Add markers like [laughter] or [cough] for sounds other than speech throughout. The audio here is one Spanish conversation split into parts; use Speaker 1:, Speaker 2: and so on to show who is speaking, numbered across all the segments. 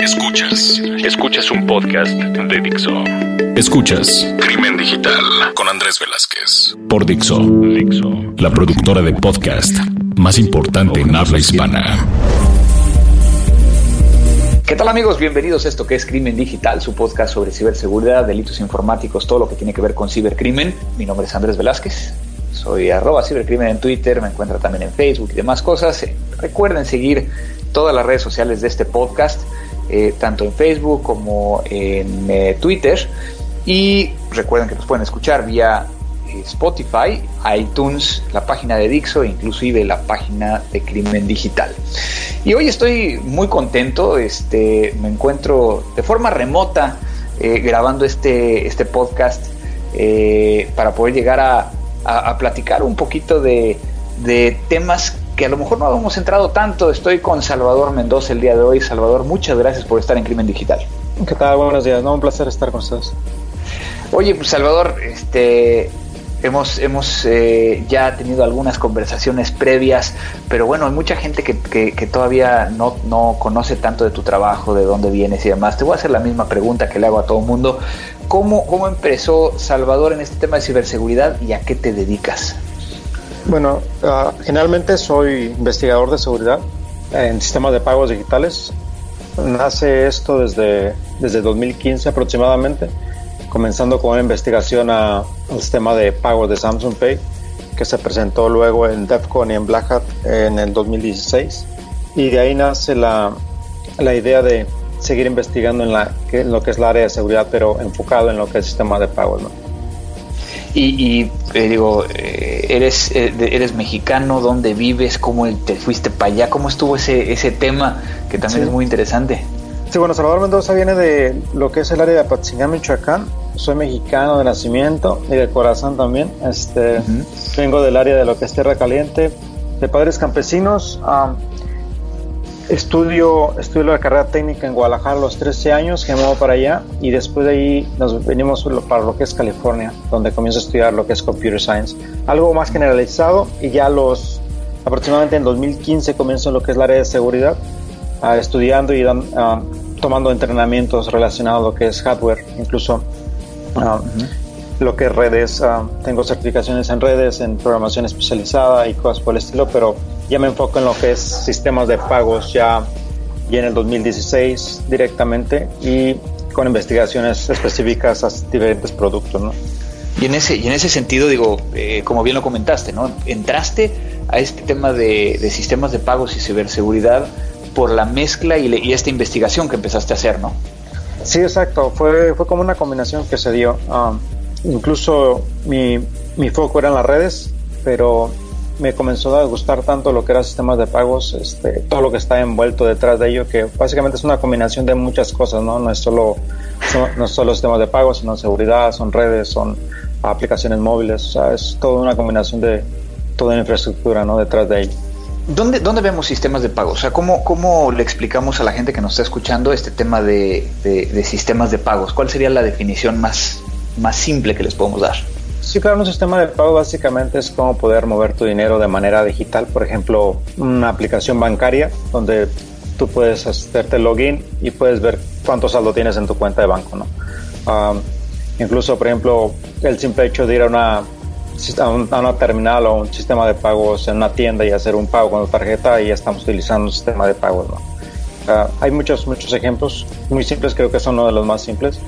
Speaker 1: Escuchas. Escuchas un podcast de Dixo. Escuchas Crimen Digital con Andrés Velázquez. Por Dixo. Dixo. La productora de podcast más importante en habla hispana.
Speaker 2: ¿Qué tal amigos? Bienvenidos a esto que es Crimen Digital, su podcast sobre ciberseguridad, delitos informáticos, todo lo que tiene que ver con cibercrimen. Mi nombre es Andrés Velázquez. Soy arroba cibercrimen en Twitter, me encuentra también en Facebook y demás cosas. Recuerden seguir todas las redes sociales de este podcast, eh, tanto en Facebook como en eh, Twitter. Y recuerden que nos pueden escuchar vía eh, Spotify, iTunes, la página de Dixo e inclusive la página de Crimen Digital. Y hoy estoy muy contento, este, me encuentro de forma remota grabando este, este podcast para poder llegar a, a, platicar un poquito de, de temas que a lo mejor no hemos entrado tanto. Estoy con Salvador Mendoza el día de hoy. Salvador, muchas gracias por estar en Crimen Digital.
Speaker 3: ¿Qué tal? Buenos días, no, un placer estar con ustedes.
Speaker 2: Oye, pues Salvador, este, hemos, hemos eh, ya tenido algunas conversaciones previas, pero bueno, hay mucha gente que, que, todavía no, no, conoce tanto de tu trabajo, de dónde vienes y demás. Te voy a hacer la misma pregunta que le hago a todo el mundo. ¿Cómo, ¿Cómo empezó Salvador en este tema de ciberseguridad y a qué te dedicas?
Speaker 3: Bueno, uh, generalmente soy investigador de seguridad en sistemas de pagos digitales. Nace esto desde, desde 2015 aproximadamente, comenzando con una investigación al sistema de pagos de Samsung Pay, que se presentó luego en DEFCON y en Black Hat en el 2016. Y de ahí nace la, la idea de seguir investigando en, la, lo que es la área de seguridad, pero enfocado en lo que es el sistema de pagos.
Speaker 2: Y, eh, digo, eh, eres, eh, eres mexicano, ¿dónde vives? ¿Cómo te fuiste para allá? ¿Cómo estuvo ese, ese tema que también es muy interesante?
Speaker 3: Sí, bueno, Salvador Mendoza viene de lo que es el área de Apatzingán, Michoacán. Soy mexicano de nacimiento y de corazón también. Este, Vengo del área de lo que es Tierra Caliente, de padres campesinos. Estudio, estudio la carrera técnica en Guadalajara a los 13 años, que me muevo para allá y después de ahí nos venimos para lo que es California, donde comienzo a estudiar lo que es Computer Science. Algo más generalizado y ya los aproximadamente en 2015 comienzo lo que es la área de seguridad, uh, estudiando y uh, tomando entrenamientos relacionados a lo que es hardware, incluso uh, lo que es redes. tengo certificaciones en redes, en programación especializada y cosas por el estilo, pero ya me enfoco en lo que es sistemas de pagos ya, ya en el 2016 directamente y con investigaciones específicas a diferentes productos, ¿no?
Speaker 2: Y en ese, y en ese sentido, digo, eh, como bien lo comentaste, ¿no? Entraste a este tema de, sistemas de pagos y ciberseguridad por la mezcla y, esta investigación que empezaste a hacer, ¿no?
Speaker 3: Sí, exacto. Fue, fue como una combinación que se dio. Um, incluso mi, mi foco era en las redes, pero me comenzó a gustar tanto lo que era sistemas de pagos, este, todo lo que está envuelto detrás de ello, que básicamente es una combinación de muchas cosas, ¿no? No es solo, no, es solo sistemas de pagos, sino seguridad, son redes, son aplicaciones móviles, o sea, es toda una combinación de toda la infraestructura, ¿no? Detrás de ello.
Speaker 2: ¿Dónde, ¿Dónde vemos sistemas de pago? O sea, ¿cómo, ¿cómo le explicamos a la gente que nos está escuchando este tema de, de, de sistemas de pagos? ¿Cuál sería la definición más, más simple que les podemos dar?
Speaker 3: Sí, claro, un sistema de pago básicamente es como poder mover tu dinero de manera digital. Por ejemplo, una aplicación bancaria donde tú puedes hacerte login y puedes ver cuánto saldo tienes en tu cuenta de banco, ¿no? incluso, por ejemplo, el simple hecho de ir a una, a, una terminal o un sistema de pagos en una tienda y hacer un pago con tu tarjeta y ya estamos utilizando un sistema de pagos, ¿no? hay muchos, muchos ejemplos muy simples, creo que son uno de los más simples.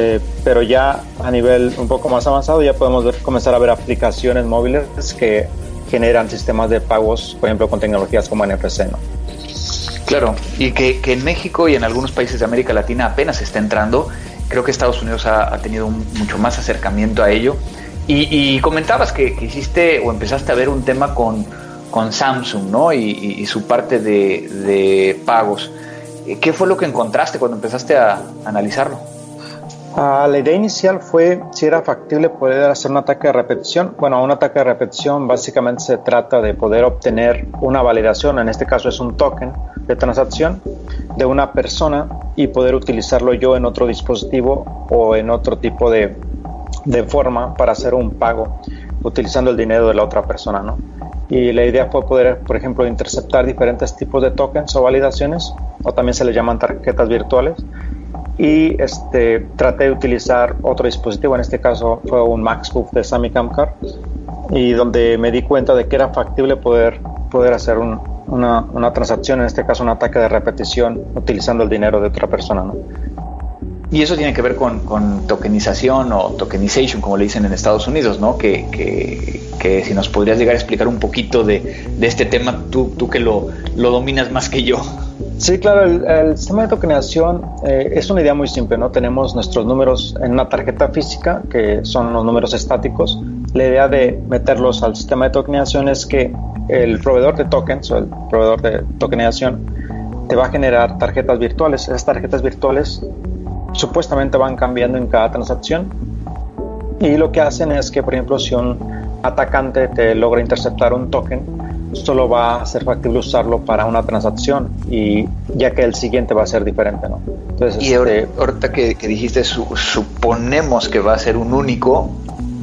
Speaker 3: Eh, pero ya a nivel un poco más avanzado ya podemos comenzar a ver aplicaciones móviles que generan sistemas de pagos, por ejemplo, con tecnologías como NFC.
Speaker 2: Claro, y que, en México y en algunos países de América Latina apenas está entrando. Creo que Estados Unidos ha, tenido mucho más acercamiento a ello. Y, comentabas que, hiciste o empezaste a ver un tema con, Samsung, ¿no? Y, su parte de, pagos. ¿Qué fue lo que encontraste cuando empezaste a analizarlo?
Speaker 3: Ah, la idea inicial fue si era factible poder hacer un ataque de repetición. Bueno, un ataque de repetición básicamente se trata de poder obtener una validación, en este caso es un token de transacción de una persona y poder utilizarlo yo en otro dispositivo o en otro tipo de, forma para hacer un pago utilizando el dinero de la otra persona, ¿no? y la idea fue poder, por ejemplo, interceptar diferentes tipos de tokens o validaciones, o también se le llaman tarjetas virtuales. Y este, traté de utilizar otro dispositivo, en este caso fue un MaxBook de Sammy Camcar, y donde me di cuenta de que era factible poder, poder hacer una, una, transacción, en este caso un ataque de repetición, utilizando el dinero de otra persona. ¿no?
Speaker 2: Y eso tiene que ver con, con, tokenización o tokenization, como le dicen en Estados Unidos, ¿no? Que, que, que si nos podrías llegar a explicar un poquito de, de este tema, tú, tú que lo, lo, dominas más que yo.
Speaker 3: Sí, claro, el, el sistema de tokenización eh, es una idea muy simple, ¿no? Tenemos nuestros números en una tarjeta física, que son los números estáticos. La idea de meterlos al sistema de tokenización es que el proveedor de tokens o el proveedor de tokenización te va a generar tarjetas virtuales. Esas tarjetas virtuales supuestamente van cambiando en cada transacción. Y lo que hacen es que, por ejemplo, si un atacante te logra interceptar un token, solo va a ser factible usarlo para una transacción y ya que el siguiente va a ser diferente, ¿no?
Speaker 2: Entonces, y este, ahorita que, dijiste, suponemos que va a ser un único,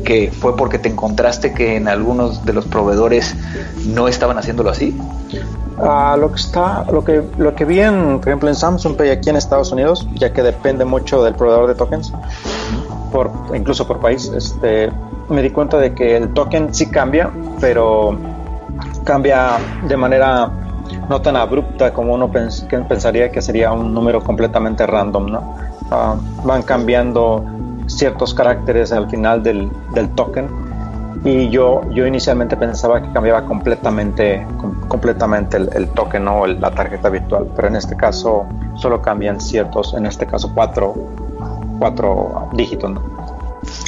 Speaker 2: que fue porque te encontraste que en algunos de los proveedores no estaban haciéndolo así.
Speaker 3: Uh, lo que está, lo que, lo que vi en, por ejemplo, en Samsung Pay aquí en Estados Unidos, ya que depende mucho del proveedor de tokens, por, incluso por país, este, me di cuenta de que el token sí cambia, pero cambia de manera no tan abrupta como uno pensaría que sería un número completamente random, ¿no? Uh, van cambiando ciertos caracteres al final del, del token y yo, yo inicialmente pensaba que cambiaba completamente, completamente el, token o la tarjeta virtual, pero en este caso solo cambian ciertos, en este caso cuatro, cuatro dígitos.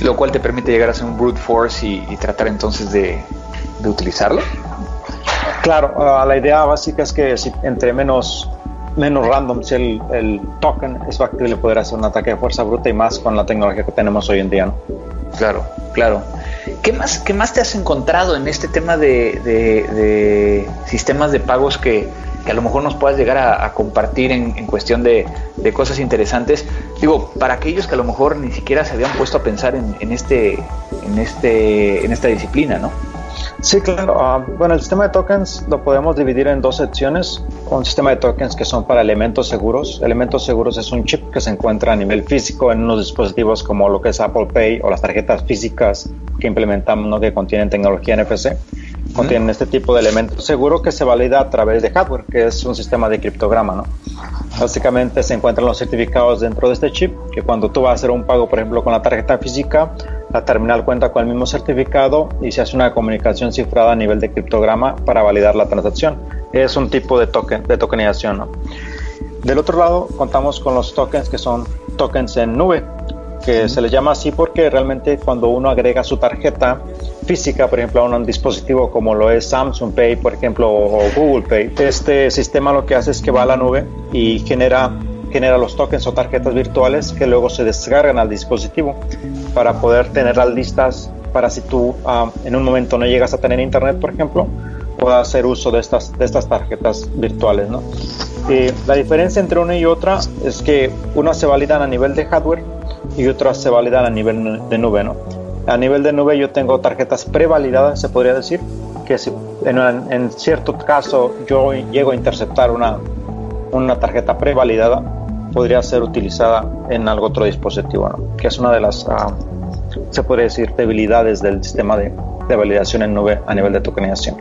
Speaker 2: Lo cual te permite llegar a hacer un brute force y, tratar entonces de, de, utilizarlo.
Speaker 3: Claro, uh, la idea básica es que si entre menos menos random si el, token es factible poder hacer un ataque de fuerza bruta y más con la tecnología que tenemos hoy en día.
Speaker 2: Claro, claro. ¿Qué más, ¿Qué más te has encontrado en este tema de, sistemas de pagos que, a lo mejor nos puedas llegar a, compartir en, cuestión de, cosas interesantes? Digo, para aquellos que a lo mejor ni siquiera se habían puesto a pensar en, este, en, este, en esta disciplina, ¿no?
Speaker 3: Sí, claro. Ah, bueno, el sistema de tokens lo podemos dividir en dos secciones. Un sistema de tokens que son para elementos seguros. Elementos seguros es un chip que se encuentra a nivel físico en unos dispositivos como lo que es Apple Pay o las tarjetas físicas que implementamos, ¿no? que contienen tecnología NFC. Contienen este tipo de elementos seguro que se valida a través de hardware, que es un sistema de criptograma. ¿no? Básicamente se encuentran los certificados dentro de este chip, que cuando tú vas a hacer un pago, por ejemplo, con la tarjeta física, la terminal cuenta con el mismo certificado y se hace una comunicación cifrada a nivel de criptograma para validar la transacción. Es un tipo de token de tokenización. ¿no? Del otro lado, contamos con los tokens que son tokens en nube, que se les llama así porque realmente cuando uno agrega su tarjeta física, por ejemplo, a un dispositivo como lo es Samsung Pay, por ejemplo, o Google Pay, este sistema lo que hace es que va a la nube y genera genera los tokens o tarjetas virtuales que luego se descargan al dispositivo para poder tenerlas listas para si tú ah, en un momento no llegas a tener internet, por ejemplo, puedas hacer uso de estas, de estas tarjetas virtuales. ¿no? Y la diferencia entre una y otra es que unas se validan a nivel de hardware y otras se validan a nivel de nube. ¿no? A nivel de nube yo tengo tarjetas prevalidadas, se podría decir, que si en, en cierto caso yo llego a interceptar una, una tarjeta prevalidada, podría ser utilizada en algún otro dispositivo, ¿no? que es una de las, uh, se puede decir, debilidades del sistema de, de, validación en nube a nivel de tokenización.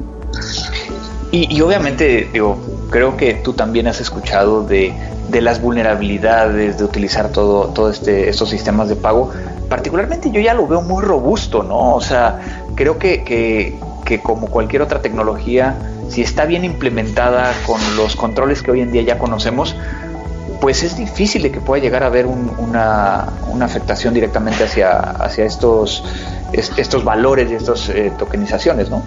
Speaker 2: Y, y, obviamente, digo, creo que tú también has escuchado de, de las vulnerabilidades de utilizar todo, todo este, estos sistemas de pago. Particularmente yo ya lo veo muy robusto, ¿no? O sea, creo que, que, que como cualquier otra tecnología, si está bien implementada con los controles que hoy en día ya conocemos, pues es difícil de que pueda llegar a haber una, afectación directamente hacia, hacia estos, estos valores y estas eh, tokenizaciones, ¿no?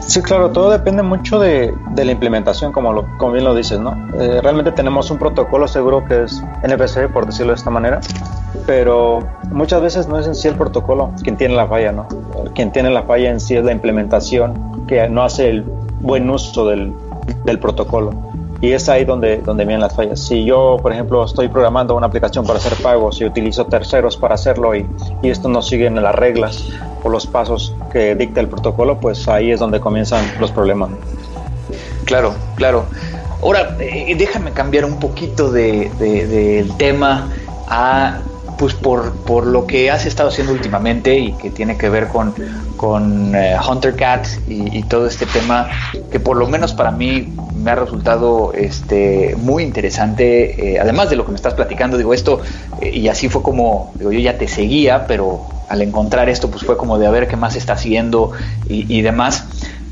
Speaker 3: Sí, claro, todo depende mucho de, la implementación, como, lo, bien lo dices, ¿no? Eh, realmente tenemos un protocolo seguro que es NFC, por decirlo de esta manera, pero muchas veces no es en sí el protocolo quien tiene la falla, ¿no? Quien tiene la falla en sí es la implementación que no hace el buen uso del, del protocolo y es ahí donde, donde vienen las fallas. Si yo, por ejemplo, estoy programando una aplicación para hacer pagos y utilizo terceros para hacerlo y, y esto no siguen las reglas, o los pasos que dicta el protocolo, pues ahí es donde comienzan los problemas.
Speaker 2: Claro, claro. Ahora, eh, déjame cambiar un poquito del de, tema a pues por, por, lo que has estado haciendo últimamente y que tiene que ver con, con eh, Hunter Cat y, todo este tema que por lo menos para mí me ha resultado este, muy interesante, eh, además de lo que me estás platicando, digo esto, y así fue como, digo, yo ya te seguía, pero al encontrar esto pues fue como de a ver qué más está haciendo y, y demás.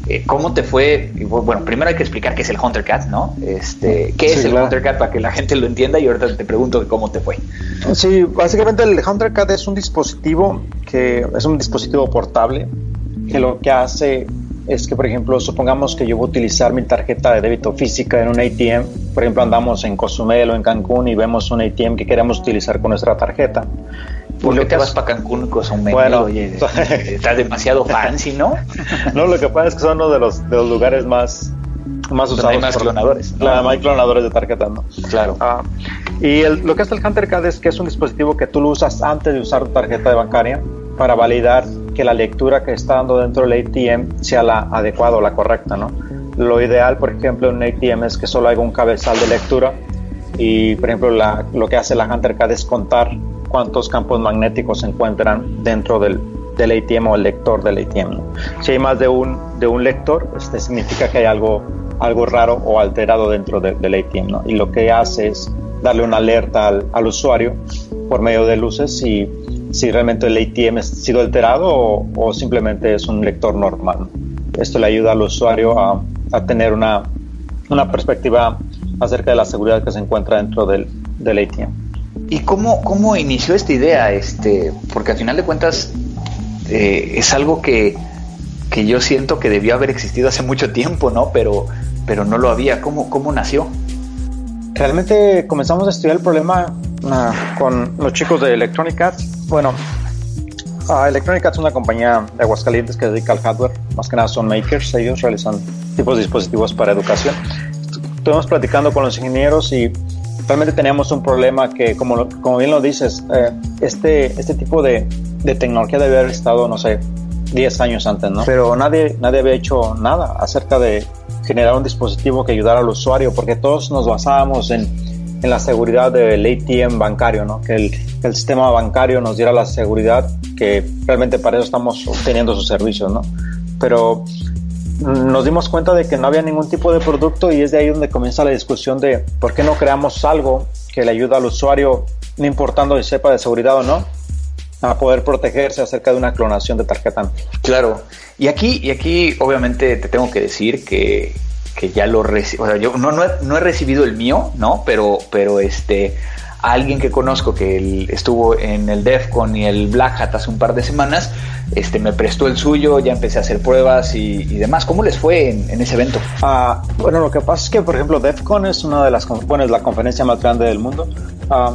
Speaker 2: Eh, ¿Cómo te fue? Bueno, primero hay que explicar qué es el Hunter Cat, ¿no? Este, ¿Qué es el Hunter Cat para que la gente lo entienda? Y ahorita te pregunto cómo te fue.
Speaker 3: Sí, básicamente el Hunter Cat es un dispositivo que es un dispositivo portable que lo que hace es que, por ejemplo, supongamos que yo voy a utilizar mi tarjeta de débito física en un ATM. Por ejemplo, andamos en Cozumel o en Cancún y vemos un ATM que queremos utilizar con nuestra tarjeta.
Speaker 2: ¿Por qué te vas para Cancún con Bueno, oye, [laughs] está demasiado fancy, ¿no? [laughs]
Speaker 3: no, lo que pasa es que son uno de los, de los lugares más, más usados.
Speaker 2: Hay más clonadores. [laughs]
Speaker 3: Claro, hay clonadores de tarjetas, ¿no?
Speaker 2: Claro.
Speaker 3: Ah, y lo que hace el HunterCAD es que es un dispositivo que tú lo usas antes de usar tu tarjeta de bancaria para validar que la lectura que está dando dentro del ATM sea la adecuada o la correcta, ¿no? Lo ideal, por ejemplo, en un ATM es que solo haya un cabezal de lectura y, por ejemplo, lo que hace la HunterCAD es contar cuántos campos magnéticos se encuentran dentro del, del ATM o el lector del ATM. Si hay más de un, de un lector, este significa que hay algo, algo raro o alterado dentro del ATM. Y lo que hace es darle una alerta al, al usuario por medio de luces si, si realmente el ATM ha sido alterado o, o simplemente es un lector normal. Esto le ayuda al usuario a, a tener una, una perspectiva acerca de la seguridad que se encuentra dentro del, del ATM.
Speaker 2: ¿Y cómo, cómo inició esta idea? Este, porque al final de cuentas eh, es algo que, que, yo siento que debió haber existido hace mucho tiempo, ¿no? Pero, pero no lo había. ¿Cómo, cómo nació?
Speaker 3: Realmente comenzamos a estudiar el problema ah, con los chicos de Electronic Arts. Bueno, uh, Electronic Arts es una compañía de Aguascalientes que dedica al hardware. Más que nada son makers, ellos realizan tipos de dispositivos para educación. Estuvimos platicando con los ingenieros y realmente teníamos un problema que, como, como bien lo dices, eh, este, este tipo de, de, tecnología debe haber estado, no sé, 10 años antes, ¿no? Pero nadie, nadie había hecho nada acerca de generar un dispositivo que ayudara al usuario, porque todos nos basábamos en, en la seguridad del ATM bancario, ¿no? Que el, el, sistema bancario nos diera la seguridad que realmente para eso estamos obteniendo sus servicios, ¿no? Pero nos dimos cuenta de que no había ningún tipo de producto y es de ahí donde comienza la discusión de por qué no creamos algo que le ayude al usuario, no importando si sepa de seguridad o no, a poder protegerse acerca de una clonación de tarjeta.
Speaker 2: Claro, y aquí, y aquí obviamente te tengo que decir que, que ya lo recibí, o sea, yo no, no, he, no he recibido el mío, ¿no? Pero, pero este alguien que conozco que estuvo en el DEFCON y el Black Hat hace un par de semanas, este, me prestó el suyo, ya empecé a hacer pruebas y, demás. ¿Cómo les fue en, ese evento?
Speaker 3: Ah, bueno, lo que pasa es que, por ejemplo, DEFCON es una de las, bueno, la conferencia más grande del mundo. Ah,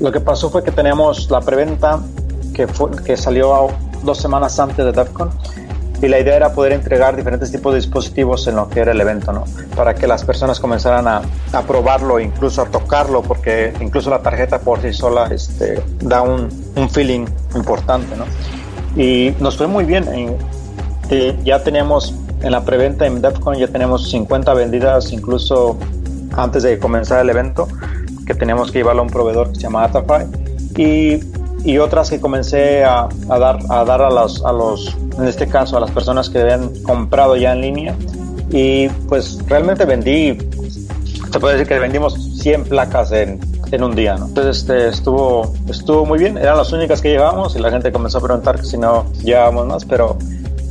Speaker 3: lo que pasó fue que teníamos la preventa que, que salió dos semanas antes de DEFCON y la idea era poder entregar diferentes tipos de dispositivos en lo que era el evento, ¿no? Para que las personas comenzaran a, a probarlo, incluso a tocarlo, porque incluso la tarjeta por sí sola este, da un, un feeling importante, ¿no? Y nos fue muy bien. ya teníamos en la preventa en DEFCON ya tenemos 50 vendidas incluso antes de comenzar el evento, que teníamos que llevarlo a un proveedor que se llama Atafy. Y y otras que comencé a, a, dar, a dar a los, a los, en este caso, a las personas que habían comprado ya en línea. Y pues realmente vendí, se puede decir que vendimos 100 placas en, en un día, ¿no? Entonces este, estuvo, estuvo muy bien, eran las únicas que llevábamos y la gente comenzó a preguntar si no llevábamos más, pero,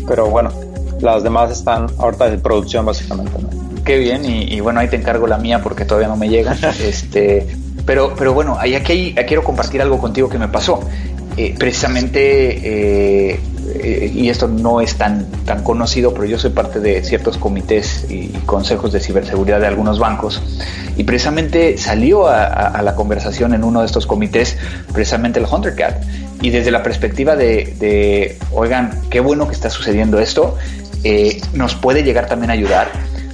Speaker 3: pero bueno, las demás están ahorita en producción básicamente, ¿no?
Speaker 2: Qué bien, y, y, bueno, ahí te encargo la mía porque todavía no me llega. [laughs] este, pero, pero bueno, ahí aquí, quiero compartir algo contigo que me pasó. Eh, precisamente, eh, eh, y esto no es tan, tan conocido, pero yo soy parte de ciertos comités y, consejos de ciberseguridad de algunos bancos, y precisamente salió a, la conversación en uno de estos comités, precisamente el HunterCat, y desde la perspectiva de, de oigan, qué bueno que está sucediendo esto, nos puede llegar también a ayudar,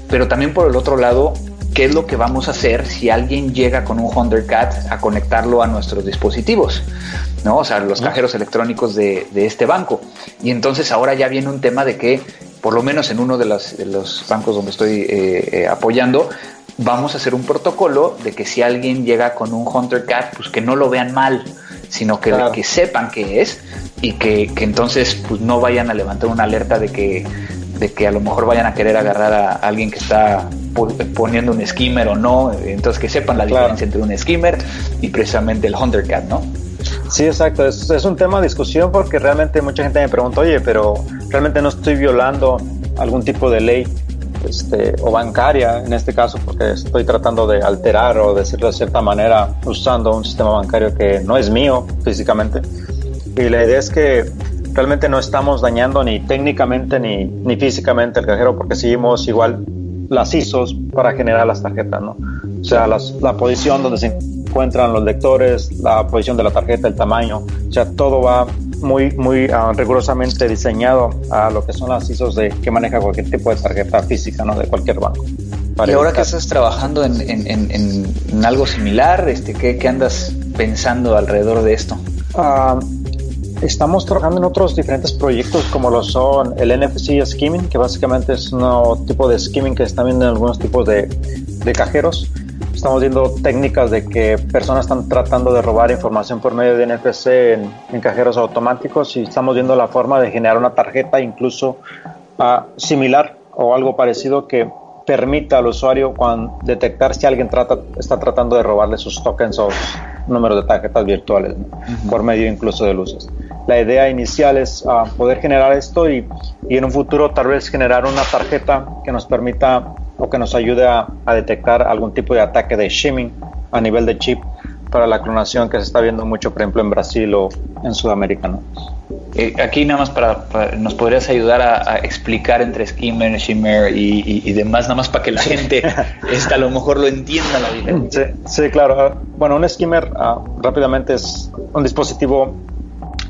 Speaker 2: pero también por el otro lado, qué es lo que vamos a hacer si alguien llega con un HunterCat a conectarlo a nuestros dispositivos, ¿no? O sea, los cajeros electrónicos de, este banco. Y entonces ahora ya viene un tema de que, por lo menos en uno de, los bancos donde estoy eh, eh, apoyando, vamos a hacer un protocolo de que si alguien llega con un Hunter Cat, pues que no lo vean mal, sino que, que sepan qué es y que, que, entonces pues no vayan a levantar una alerta de que, de que a lo mejor vayan a querer agarrar a alguien que está poniendo un skimmer o no, entonces que sepan la diferencia entre un skimmer y precisamente el Hunter Cat, ¿no?
Speaker 3: Sí, exacto. Es, es, un tema de discusión porque realmente mucha gente me pregunta, oye, pero realmente no estoy violando algún tipo de ley este, o bancaria en este caso, porque estoy tratando de alterar o decirlo de cierta manera usando un sistema bancario que no es mío físicamente. Y la idea es que realmente no estamos dañando ni técnicamente ni, ni físicamente el cajero porque seguimos igual las ISOs para generar las tarjetas, ¿no? O sea, la posición donde se encuentran los lectores, la posición de la tarjeta, el tamaño, o sea, todo va muy, muy uh, rigurosamente diseñado a lo que son las ISOs de que maneja cualquier tipo de tarjeta física, ¿no? De cualquier banco.
Speaker 2: y ahora que estás trabajando en, en, en, algo similar, este, ¿qué, ¿qué, andas pensando alrededor de esto?
Speaker 3: Uh, estamos trabajando en otros diferentes proyectos como lo son el NFC skimming, que básicamente es un tipo de skimming que están viendo en algunos tipos de, de cajeros. Estamos viendo técnicas de que personas están tratando de robar información por medio de NFC en, cajeros automáticos y estamos viendo la forma de generar una tarjeta incluso uh, similar o algo parecido que permita al usuario cuando detectar si alguien trata, está tratando de robarle sus tokens o números de tarjetas virtuales por medio incluso de luces. La idea inicial es uh, poder generar esto y, y, en un futuro tal vez generar una tarjeta que nos permita o que nos ayude a, detectar algún tipo de ataque de shimming a nivel de chip para la clonación que se está viendo mucho, por ejemplo, en Brasil o en Sudamérica.
Speaker 2: Eh, aquí nada más para, nos podrías ayudar a, explicar entre skimmer, shimmer y, demás, nada más para que la gente esta, a lo mejor lo entienda la diferencia.
Speaker 3: Sí, claro. Bueno, un skimmer ah, rápidamente es un dispositivo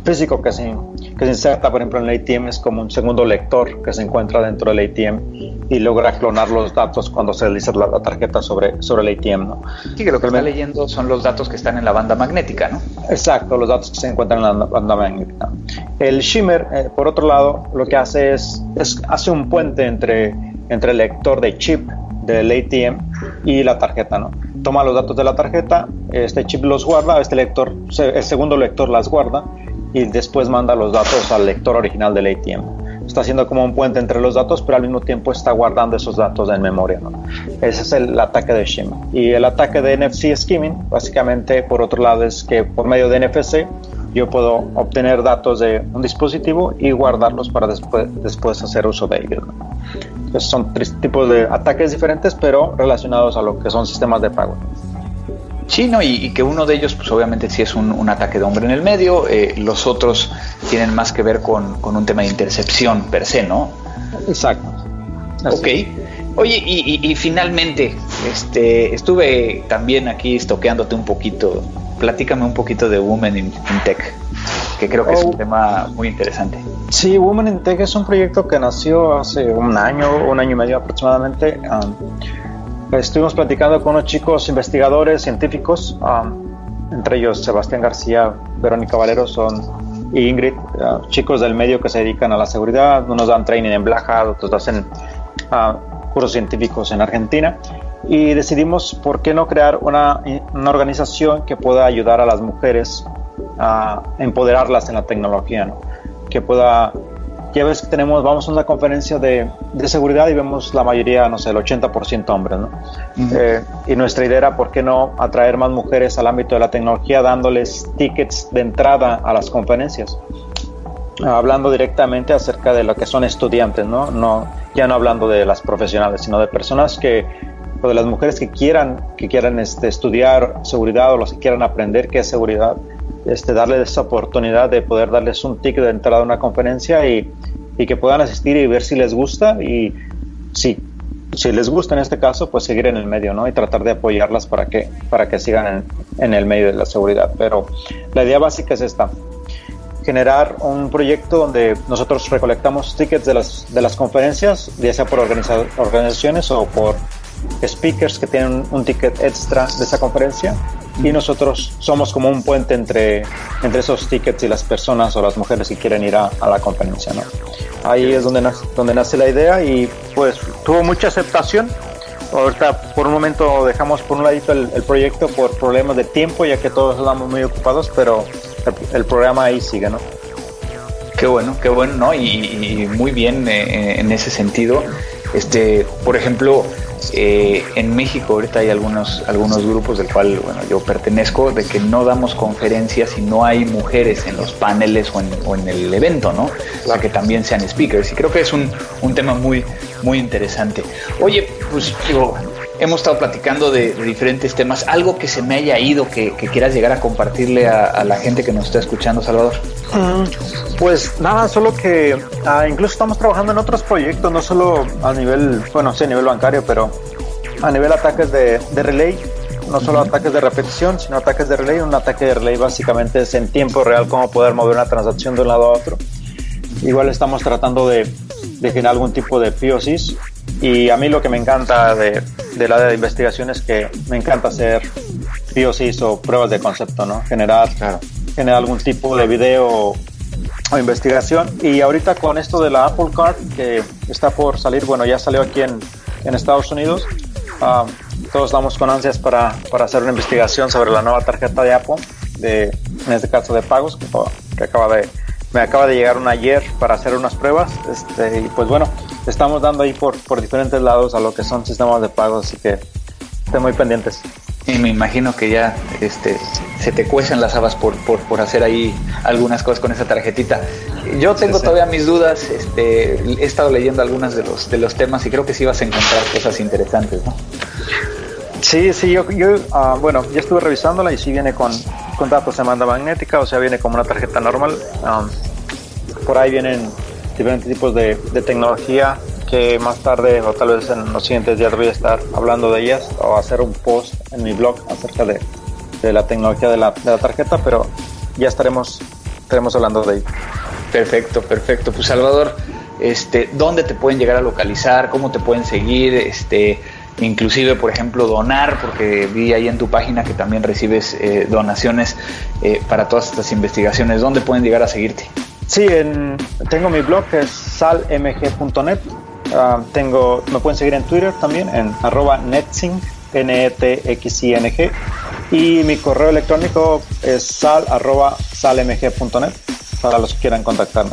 Speaker 3: físico que se, que se inserta, por ejemplo, en el ATM, es como un segundo lector que se encuentra dentro del ATM y logra clonar los datos cuando se realiza la, tarjeta sobre, sobre el ATM. ¿no?
Speaker 2: Sí, que lo que está leyendo son los datos que están en la banda magnética, ¿no?
Speaker 3: Exacto, los datos que se encuentran en la banda magnética. El shimmer, eh, por otro lado, lo que hace es, es, hace un puente entre, entre el lector de chip del ATM y la tarjeta, ¿no? Toma los datos de la tarjeta, este chip los guarda, este lector, el segundo lector las guarda y después manda los datos al lector original del ATM. Está haciendo como un puente entre los datos, pero al mismo tiempo está guardando esos datos en memoria. Ese es el ataque de shim Y el ataque de NFC skimming, básicamente, por otro lado, es que por medio de NFC yo puedo obtener datos de un dispositivo y guardarlos para después, después hacer uso de ellos. son tres tipos de ataques diferentes, pero relacionados a lo que son sistemas de pago.
Speaker 2: Sí, no, y, que uno de ellos, pues obviamente sí es un, ataque de hombre en el medio, eh, los otros tienen más que ver con, un tema de intercepción per se, ¿no?
Speaker 3: Exacto.
Speaker 2: Ok. Oye, y, finalmente, este, estuve también aquí estoqueándote un poquito. Platícame un poquito de Women in, Tech, que creo que es un oh. tema muy interesante.
Speaker 3: Sí, Women in Tech es un proyecto que nació hace un año, un año y medio aproximadamente. Um, Estuvimos platicando con unos chicos investigadores, científicos, um, entre ellos Sebastián García, Verónica Valero son, y Ingrid, uh, chicos del medio que se dedican a la seguridad. Unos dan training en Blaja, otros hacen uh, cursos científicos en Argentina. Y decidimos, ¿por qué no crear una, una organización que pueda ayudar a las mujeres a empoderarlas en la tecnología? ¿no? Que pueda ya ves que tenemos, vamos a una conferencia de, de seguridad y vemos la mayoría, no sé, el 80% hombres, ¿no? Eh, y nuestra idea era, ¿por qué no atraer más mujeres al ámbito de la tecnología dándoles tickets de entrada a las conferencias? Hablando directamente acerca de lo que son estudiantes, ¿no? no ya no hablando de las profesionales, sino de personas que, de las mujeres que quieran, que quieran este, estudiar seguridad o los que quieran aprender qué es seguridad este, darles esa oportunidad de poder darles un ticket de entrada a una conferencia y, y, que puedan asistir y ver si les gusta y si, si les gusta en este caso, pues seguir en el medio, ¿no? Y tratar de apoyarlas para que, para que sigan en, en el medio de la seguridad. Pero la idea básica es esta, generar un proyecto donde nosotros recolectamos tickets de las, de las conferencias, ya sea por organizaciones o por speakers que tienen un ticket extra de esa conferencia y nosotros somos como un puente entre, entre esos tickets y las personas o las mujeres que quieren ir a, la conferencia. ¿no? Ahí es donde nace, donde nace la idea y pues tuvo mucha aceptación. Ahorita por un momento dejamos por un ladito el, proyecto por problemas de tiempo, ya que todos estamos muy ocupados, pero el, programa ahí sigue, ¿no?
Speaker 2: Qué bueno, qué bueno, ¿no? Y, muy bien eh, en ese sentido. Este, por ejemplo, eh, en México ahorita hay algunos, algunos grupos del cual bueno, yo pertenezco, de que no damos conferencias si no hay mujeres en los paneles o en, el evento, ¿no? O sea, que también sean speakers. Y creo que es un, un tema muy, muy interesante. Oye, pues digo, hemos estado platicando de, diferentes temas. ¿Algo que se me haya ido que, quieras llegar a compartirle a, la gente que nos está escuchando, Salvador?
Speaker 3: Mm, pues nada, solo que ah, incluso estamos trabajando en otros proyectos, no solo a nivel, bueno, sí, a nivel bancario, pero a nivel ataques de, relay. No solo ataques de repetición, sino ataques de relay. Un ataque de relay básicamente es en tiempo real cómo poder mover una transacción de un lado a otro. Igual estamos tratando de, de generar algún tipo de POCs y a mí lo que me encanta de, del área de investigación es que me encanta hacer POCs o pruebas de concepto, ¿no? Generar, generar algún tipo de video o investigación. Y ahorita con esto de la Apple Card, que está por salir, bueno, ya salió aquí en, en Estados Unidos, ah, todos estamos con ansias para, para, hacer una investigación sobre la nueva tarjeta de Apple, de, en este caso de pagos, que, que acaba de, me acaba de llegar una ayer para hacer unas pruebas. Este, y pues bueno, estamos dando ahí por, por diferentes lados a lo que son sistemas de pago, así que estén muy pendientes.
Speaker 2: Y me imagino que ya este, se te cuecen las habas por, por, por, hacer ahí algunas cosas con esa tarjetita. Yo tengo todavía mis dudas, este, he estado leyendo algunas de los, de los temas y creo que sí vas a encontrar cosas interesantes, ¿no?
Speaker 3: Sí, sí, yo, yo ah, bueno, ya estuve revisándola y sí viene con, con datos de banda magnética, o sea, viene como una tarjeta normal. Por ahí vienen diferentes tipos de, tecnología que más tarde o tal vez en los siguientes días voy a estar hablando de ellas o hacer un post en mi blog acerca de, la tecnología de la, tarjeta, pero ya estaremos, estaremos hablando de ello.
Speaker 2: Perfecto, perfecto. Pues Salvador, este, ¿dónde te pueden llegar a localizar? ¿Cómo te pueden seguir? Este, inclusive, por ejemplo, donar, porque vi ahí en tu página que también recibes eh, donaciones eh, para todas estas investigaciones. ¿Dónde pueden llegar a seguirte?
Speaker 3: Sí, tengo mi blog que es salmg.net. Ah, tengo, me pueden seguir en Twitter también en arroba netsing, n e t x i n g y mi correo electrónico es sal salmg.net para los que quieran contactarme.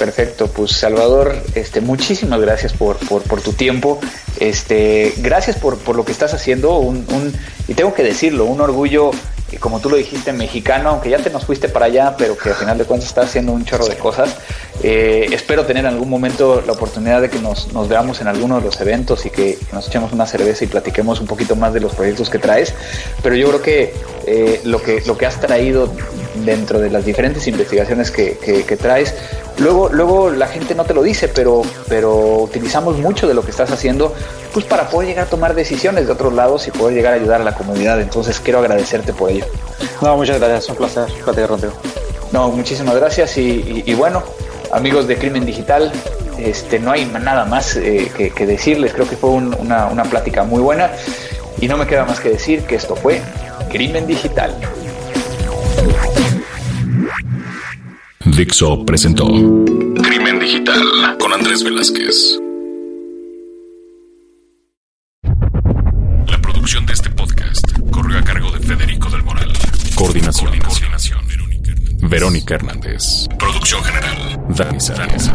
Speaker 2: Perfecto, pues Salvador, este, muchísimas gracias por, por, tu tiempo, este, gracias por, por, lo que estás haciendo, un, y tengo que decirlo, un orgullo como tú lo dijiste, mexicano, aunque ya te nos fuiste para allá, pero que al final de cuentas estás haciendo un chorro de cosas. Eh, espero tener en algún momento la oportunidad de que nos, veamos en alguno de los eventos y que, nos echemos una cerveza y platiquemos un poquito más de los proyectos que traes. Pero yo creo que, eh, lo, que lo que has traído dentro de las diferentes investigaciones que, que traes, Luego, luego la gente no te lo dice, pero, pero utilizamos mucho de lo que estás haciendo pues para poder llegar a tomar decisiones de otros lados y poder llegar a ayudar a la comunidad. Entonces quiero agradecerte por ello.
Speaker 3: No, muchas gracias, un placer platicar contigo.
Speaker 2: No, muchísimas gracias y, bueno, amigos de Crimen Digital, este, no hay nada más eh, que, decirles, creo que fue una, una plática muy buena y no me queda más que decir que esto fue Crimen Digital.
Speaker 1: Dixo presentó Crimen Digital con Andrés Velázquez. Hernández. Producción general. Dani Sánchez.